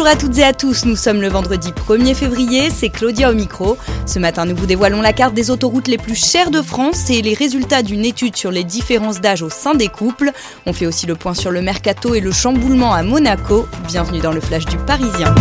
Bonjour à toutes et à tous, nous sommes le vendredi 1er février, c'est Claudia au micro. Ce matin, nous vous dévoilons la carte des autoroutes les plus chères de France et les résultats d'une étude sur les différences d'âge au sein des couples. On fait aussi le point sur le mercato et le chamboulement à Monaco. Bienvenue dans le flash du Parisien.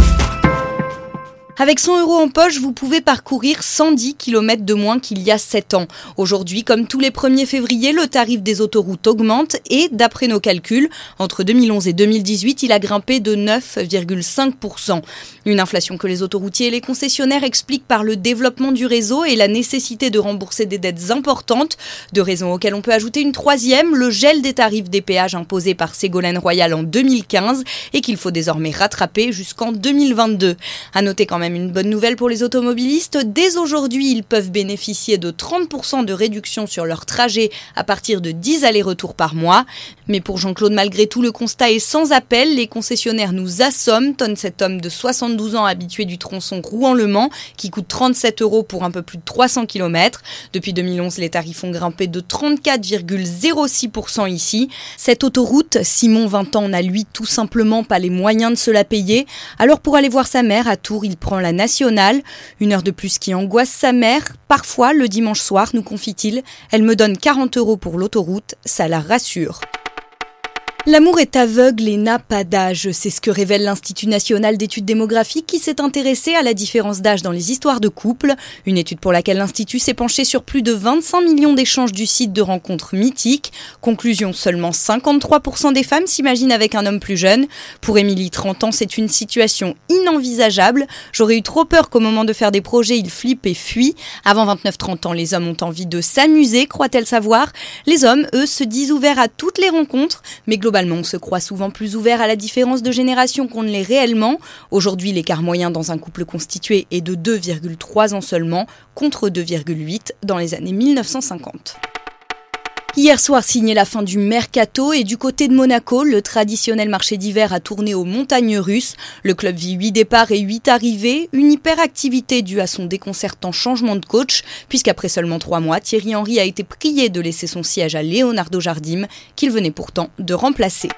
Avec 100 euros en poche, vous pouvez parcourir 110 km de moins qu'il y a 7 ans. Aujourd'hui, comme tous les 1er février, le tarif des autoroutes augmente et, d'après nos calculs, entre 2011 et 2018, il a grimpé de 9,5%. Une inflation que les autoroutiers et les concessionnaires expliquent par le développement du réseau et la nécessité de rembourser des dettes importantes, de raisons auxquelles on peut ajouter une troisième, le gel des tarifs des péages imposés par Ségolène Royal en 2015 et qu'il faut désormais rattraper jusqu'en 2022. À noter quand même une bonne nouvelle pour les automobilistes. Dès aujourd'hui, ils peuvent bénéficier de 30% de réduction sur leur trajet à partir de 10 allers-retours par mois. Mais pour Jean-Claude, malgré tout, le constat est sans appel. Les concessionnaires nous assomment, tonne cet homme de 72 ans habitué du tronçon Rouen-Le Mans, qui coûte 37 euros pour un peu plus de 300 km. Depuis 2011, les tarifs ont grimpé de 34,06% ici. Cette autoroute, Simon 20 ans n'a lui tout simplement pas les moyens de se la payer. Alors pour aller voir sa mère à Tours, il prend la nationale. Une heure de plus qui angoisse sa mère. Parfois, le dimanche soir, nous confie-t-il, elle me donne 40 euros pour l'autoroute, ça la rassure. L'amour est aveugle et n'a pas d'âge. C'est ce que révèle l'Institut national d'études démographiques qui s'est intéressé à la différence d'âge dans les histoires de couple. Une étude pour laquelle l'Institut s'est penché sur plus de 25 millions d'échanges du site de rencontres mythiques. Conclusion, seulement 53% des femmes s'imaginent avec un homme plus jeune. Pour Émilie, 30 ans, c'est une situation inenvisageable. J'aurais eu trop peur qu'au moment de faire des projets, il flippe et fuit. Avant 29-30 ans, les hommes ont envie de s'amuser, croit-elle savoir. Les hommes, eux, se disent ouverts à toutes les rencontres, on se croit souvent plus ouvert à la différence de génération qu'on ne l'est réellement. Aujourd'hui, l'écart moyen dans un couple constitué est de 2,3 ans seulement, contre 2,8 dans les années 1950. Hier soir signait la fin du mercato et du côté de Monaco, le traditionnel marché d'hiver a tourné aux montagnes russes. Le club vit 8 départs et 8 arrivées, une hyperactivité due à son déconcertant changement de coach, puisqu'après seulement 3 mois, Thierry Henry a été prié de laisser son siège à Leonardo Jardim, qu'il venait pourtant de remplacer.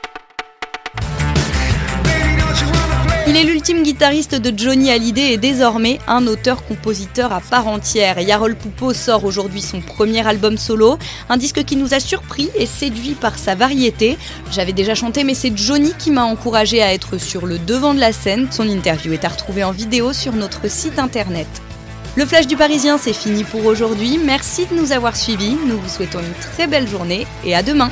Il est l'ultime guitariste de Johnny Hallyday et désormais un auteur-compositeur à part entière. Yarol Poupeau sort aujourd'hui son premier album solo, un disque qui nous a surpris et séduit par sa variété. J'avais déjà chanté mais c'est Johnny qui m'a encouragé à être sur le devant de la scène. Son interview est à retrouver en vidéo sur notre site internet. Le flash du Parisien, c'est fini pour aujourd'hui. Merci de nous avoir suivis. Nous vous souhaitons une très belle journée et à demain.